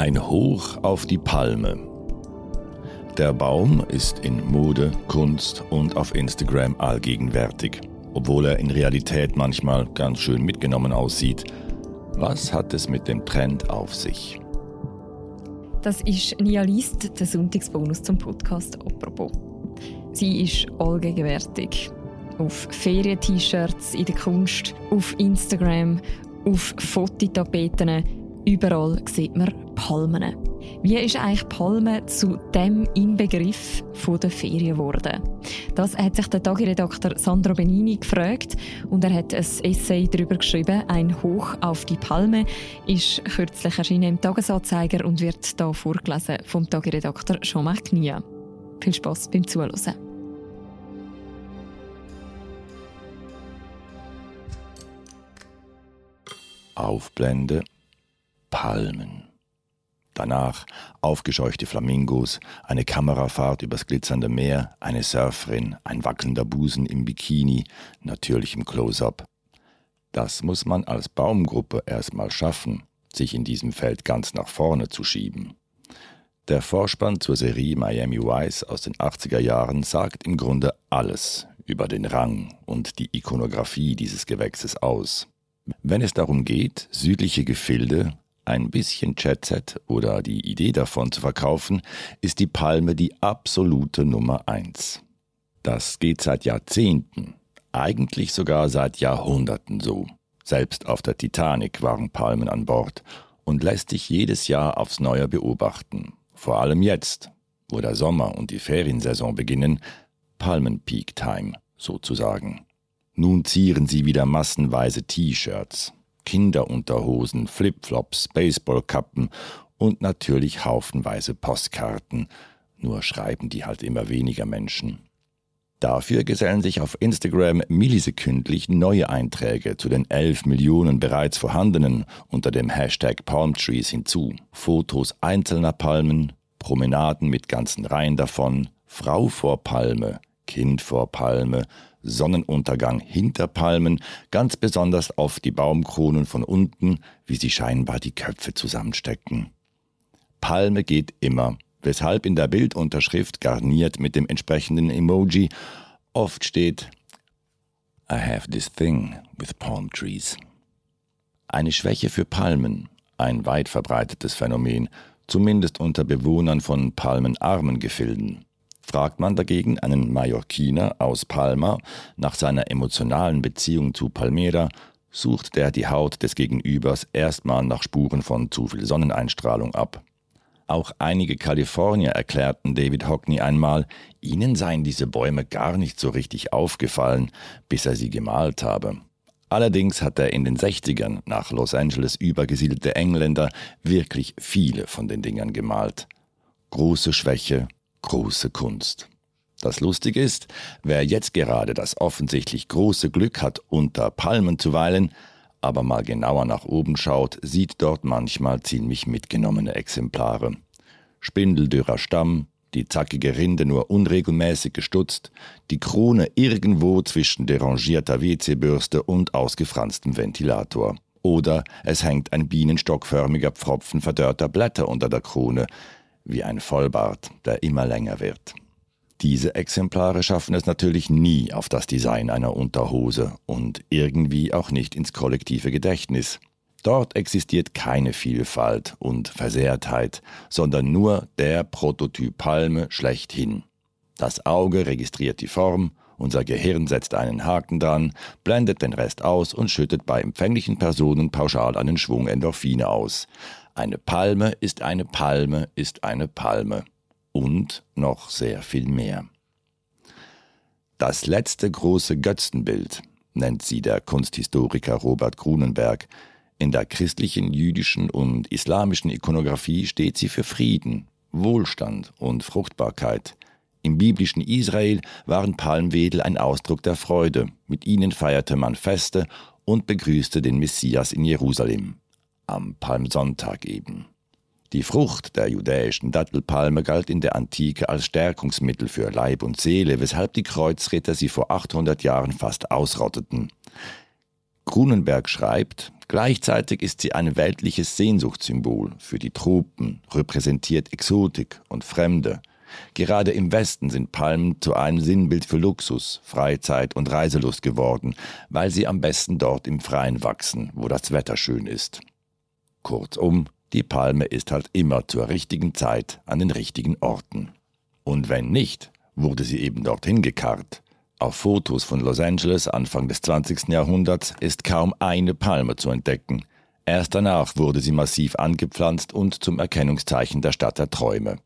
Ein Hoch auf die Palme. Der Baum ist in Mode, Kunst und auf Instagram allgegenwärtig, obwohl er in Realität manchmal ganz schön mitgenommen aussieht. Was hat es mit dem Trend auf sich? Das ist Nia List, der Sonntagsbonus zum Podcast «Apropos». Sie ist allgegenwärtig. Auf Ferien-T-Shirts, in der Kunst, auf Instagram, auf Fototapeten Überall sieht man Palmen. Wie ist eigentlich Palme zu dem Inbegriff der Ferien geworden? Das hat sich der Tagiredakteur Sandro Benini gefragt und er hat ein Essay darüber geschrieben. Ein Hoch auf die Palme ist kürzlich erschienen im Tagesanzeiger und wird hier vorgelesen vom Tagiredakteur Jean-Marc Knia. Viel Spaß beim Zuhören. Aufblende Palmen. Danach aufgescheuchte Flamingos, eine Kamerafahrt übers glitzernde Meer, eine Surferin, ein wackelnder Busen im Bikini, natürlich im Close-up. Das muss man als Baumgruppe erstmal schaffen, sich in diesem Feld ganz nach vorne zu schieben. Der Vorspann zur Serie Miami Vice aus den 80er Jahren sagt im Grunde alles über den Rang und die Ikonografie dieses Gewächses aus. Wenn es darum geht, südliche Gefilde ein bisschen Chatset oder die Idee davon zu verkaufen, ist die Palme die absolute Nummer eins. Das geht seit Jahrzehnten, eigentlich sogar seit Jahrhunderten so. Selbst auf der Titanic waren Palmen an Bord und lässt sich jedes Jahr aufs Neue beobachten. Vor allem jetzt, wo der Sommer und die Feriensaison beginnen, Palmen-Peak Time sozusagen. Nun zieren sie wieder massenweise T-Shirts, Kinderunterhosen, Flipflops, Baseballkappen und natürlich haufenweise Postkarten. Nur schreiben die halt immer weniger Menschen. Dafür gesellen sich auf Instagram millisekündlich neue Einträge zu den 11 Millionen bereits vorhandenen unter dem Hashtag Palmtrees hinzu. Fotos einzelner Palmen, Promenaden mit ganzen Reihen davon, Frau vor Palme, Kind vor Palme, Sonnenuntergang hinter Palmen, ganz besonders auf die Baumkronen von unten, wie sie scheinbar die Köpfe zusammenstecken. Palme geht immer, weshalb in der Bildunterschrift garniert mit dem entsprechenden Emoji oft steht I have this thing with palm trees. Eine Schwäche für Palmen, ein weit verbreitetes Phänomen, zumindest unter Bewohnern von palmenarmen Gefilden. Fragt man dagegen einen Mallorquiner aus Palma nach seiner emotionalen Beziehung zu Palmera, sucht der die Haut des Gegenübers erstmal nach Spuren von zu viel Sonneneinstrahlung ab. Auch einige Kalifornier erklärten David Hockney einmal, ihnen seien diese Bäume gar nicht so richtig aufgefallen, bis er sie gemalt habe. Allerdings hat er in den 60ern nach Los Angeles übergesiedelte Engländer wirklich viele von den Dingern gemalt. Große Schwäche, große Kunst. Das Lustige ist, wer jetzt gerade das offensichtlich große Glück hat, unter Palmen zu weilen, aber mal genauer nach oben schaut, sieht dort manchmal ziemlich mitgenommene Exemplare. Spindeldürrer Stamm, die zackige Rinde nur unregelmäßig gestutzt, die Krone irgendwo zwischen derangierter WC-Bürste und ausgefranstem Ventilator. Oder es hängt ein bienenstockförmiger Pfropfen verdörrter Blätter unter der Krone, wie ein Vollbart, der immer länger wird. Diese Exemplare schaffen es natürlich nie auf das Design einer Unterhose und irgendwie auch nicht ins kollektive Gedächtnis. Dort existiert keine Vielfalt und Versehrtheit, sondern nur der Prototyp Palme schlechthin. Das Auge registriert die Form, unser Gehirn setzt einen Haken dran, blendet den Rest aus und schüttet bei empfänglichen Personen pauschal einen Schwung Endorphine aus. Eine Palme ist eine Palme ist eine Palme. Und noch sehr viel mehr. Das letzte große Götzenbild nennt sie der Kunsthistoriker Robert Grunenberg. In der christlichen, jüdischen und islamischen Ikonographie steht sie für Frieden, Wohlstand und Fruchtbarkeit. Im biblischen Israel waren Palmwedel ein Ausdruck der Freude. Mit ihnen feierte man Feste und begrüßte den Messias in Jerusalem am Palmsonntag eben. Die Frucht der judäischen Dattelpalme galt in der Antike als Stärkungsmittel für Leib und Seele, weshalb die Kreuzritter sie vor 800 Jahren fast ausrotteten. Grunenberg schreibt, gleichzeitig ist sie ein weltliches Sehnsuchtssymbol für die Tropen, repräsentiert Exotik und Fremde. Gerade im Westen sind Palmen zu einem Sinnbild für Luxus, Freizeit und Reiselust geworden, weil sie am besten dort im Freien wachsen, wo das Wetter schön ist. Kurzum, die Palme ist halt immer zur richtigen Zeit an den richtigen Orten. Und wenn nicht, wurde sie eben dorthin gekarrt. Auf Fotos von Los Angeles Anfang des 20. Jahrhunderts ist kaum eine Palme zu entdecken. Erst danach wurde sie massiv angepflanzt und zum Erkennungszeichen der Stadt der Träume.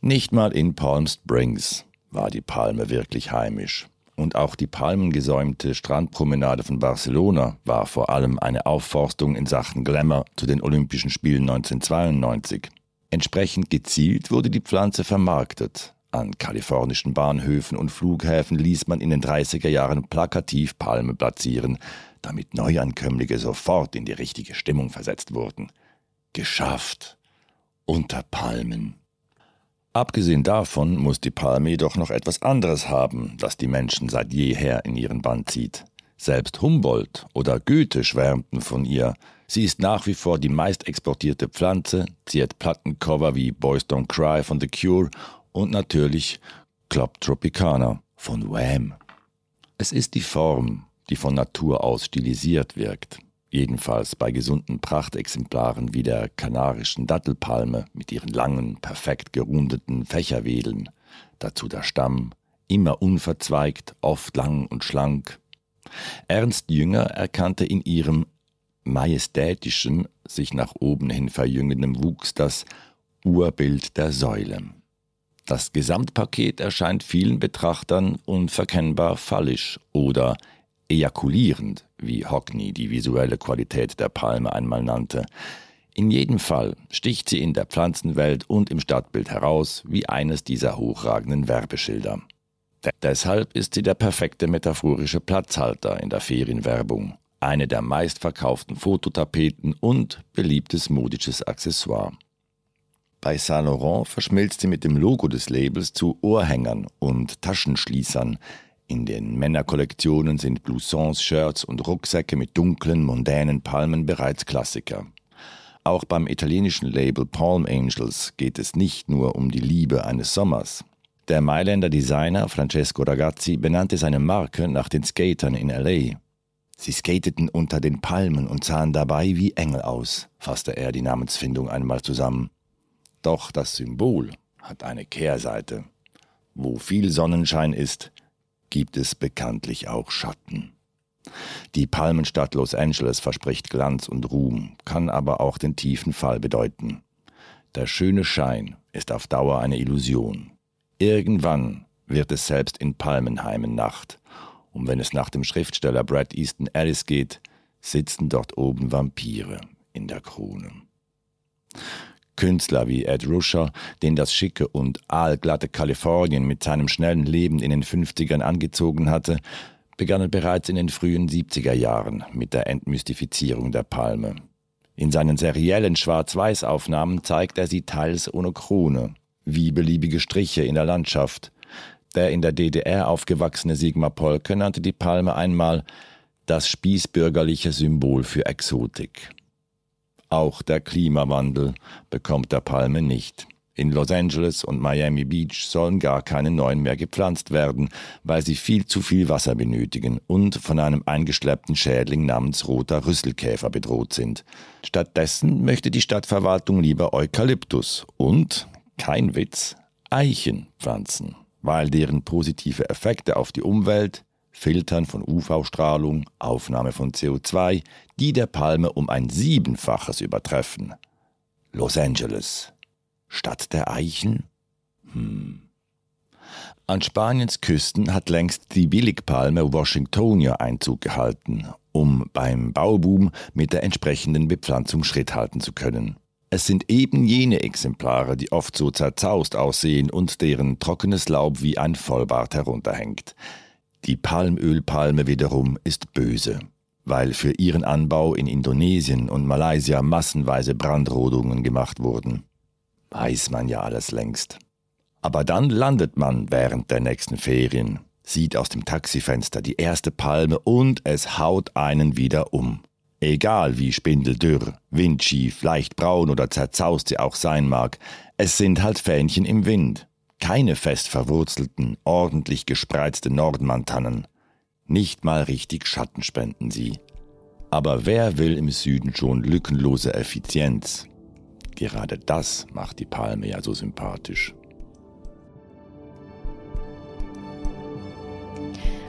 Nicht mal in Palm Springs war die Palme wirklich heimisch. Und auch die palmengesäumte Strandpromenade von Barcelona war vor allem eine Aufforstung in Sachen Glamour zu den Olympischen Spielen 1992. Entsprechend gezielt wurde die Pflanze vermarktet. An kalifornischen Bahnhöfen und Flughäfen ließ man in den 30er Jahren plakativ Palme platzieren, damit Neuankömmlinge sofort in die richtige Stimmung versetzt wurden. Geschafft. Unter Palmen. Abgesehen davon muss die Palme jedoch noch etwas anderes haben, das die Menschen seit jeher in ihren Bann zieht. Selbst Humboldt oder Goethe schwärmten von ihr. Sie ist nach wie vor die meist exportierte Pflanze, ziert Plattencover wie Boys Don't Cry von The Cure und natürlich Club Tropicana von Wham. Es ist die Form, die von Natur aus stilisiert wirkt. Jedenfalls bei gesunden Prachtexemplaren wie der kanarischen Dattelpalme mit ihren langen, perfekt gerundeten Fächerwedeln, dazu der Stamm, immer unverzweigt, oft lang und schlank. Ernst Jünger erkannte in ihrem majestätischen, sich nach oben hin verjüngenden Wuchs das Urbild der Säule. Das Gesamtpaket erscheint vielen Betrachtern unverkennbar fallisch oder ejakulierend, wie Hockney die visuelle Qualität der Palme einmal nannte. In jedem Fall sticht sie in der Pflanzenwelt und im Stadtbild heraus wie eines dieser hochragenden Werbeschilder. Deshalb ist sie der perfekte metaphorische Platzhalter in der Ferienwerbung, eine der meistverkauften Fototapeten und beliebtes modisches Accessoire. Bei Saint Laurent verschmilzt sie mit dem Logo des Labels zu Ohrhängern und Taschenschließern. In den Männerkollektionen sind Bloussons, Shirts und Rucksäcke mit dunklen, mondänen Palmen bereits Klassiker. Auch beim italienischen Label Palm Angels geht es nicht nur um die Liebe eines Sommers. Der Mailänder Designer Francesco Ragazzi benannte seine Marke nach den Skatern in LA. Sie skateten unter den Palmen und sahen dabei wie Engel aus, fasste er die Namensfindung einmal zusammen. Doch das Symbol hat eine Kehrseite. Wo viel Sonnenschein ist, gibt es bekanntlich auch Schatten. Die Palmenstadt Los Angeles verspricht Glanz und Ruhm, kann aber auch den tiefen Fall bedeuten. Der schöne Schein ist auf Dauer eine Illusion. Irgendwann wird es selbst in Palmenheimen Nacht. Und wenn es nach dem Schriftsteller Brad Easton Ellis geht, sitzen dort oben Vampire in der Krone. Künstler wie Ed Ruscher, den das schicke und aalglatte Kalifornien mit seinem schnellen Leben in den 50ern angezogen hatte, begannen bereits in den frühen 70er Jahren mit der Entmystifizierung der Palme. In seinen seriellen Schwarz-Weiß-Aufnahmen zeigt er sie teils ohne Krone, wie beliebige Striche in der Landschaft. Der in der DDR aufgewachsene Sigmar Polke nannte die Palme einmal das spießbürgerliche Symbol für Exotik. Auch der Klimawandel bekommt der Palme nicht. In Los Angeles und Miami Beach sollen gar keine neuen mehr gepflanzt werden, weil sie viel zu viel Wasser benötigen und von einem eingeschleppten Schädling namens roter Rüsselkäfer bedroht sind. Stattdessen möchte die Stadtverwaltung lieber Eukalyptus und, kein Witz, Eichen pflanzen, weil deren positive Effekte auf die Umwelt, Filtern von UV-Strahlung, Aufnahme von CO2, die der Palme um ein Siebenfaches übertreffen. Los Angeles. Stadt der Eichen? Hm. An Spaniens Küsten hat längst die Billigpalme Washingtonia Einzug gehalten, um beim Bauboom mit der entsprechenden Bepflanzung Schritt halten zu können. Es sind eben jene Exemplare, die oft so zerzaust aussehen und deren trockenes Laub wie ein Vollbart herunterhängt. Die Palmölpalme wiederum ist böse, weil für ihren Anbau in Indonesien und Malaysia massenweise Brandrodungen gemacht wurden. Weiß man ja alles längst. Aber dann landet man während der nächsten Ferien sieht aus dem Taxifenster die erste Palme und es haut einen wieder um. Egal wie spindeldürr, windschief, leicht braun oder zerzaust sie auch sein mag, es sind halt Fähnchen im Wind. Keine fest verwurzelten, ordentlich gespreizte Nordmantannen. Nicht mal richtig Schatten spenden sie. Aber wer will im Süden schon lückenlose Effizienz? Gerade das macht die Palme ja so sympathisch.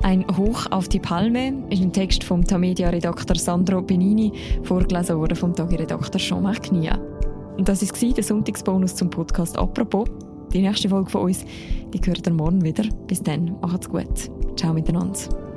Ein Hoch auf die Palme ist ein Text vom Tamedia-Redakteur Sandro Benini, vorgelesen worden vom Tagi-Redakteur Jean-Marc Knia. Und das war der Sonntagsbonus zum Podcast «Apropos». Die nächste Folge von uns, die gehört ihr morgen wieder. Bis dann, macht's gut. Ciao miteinander.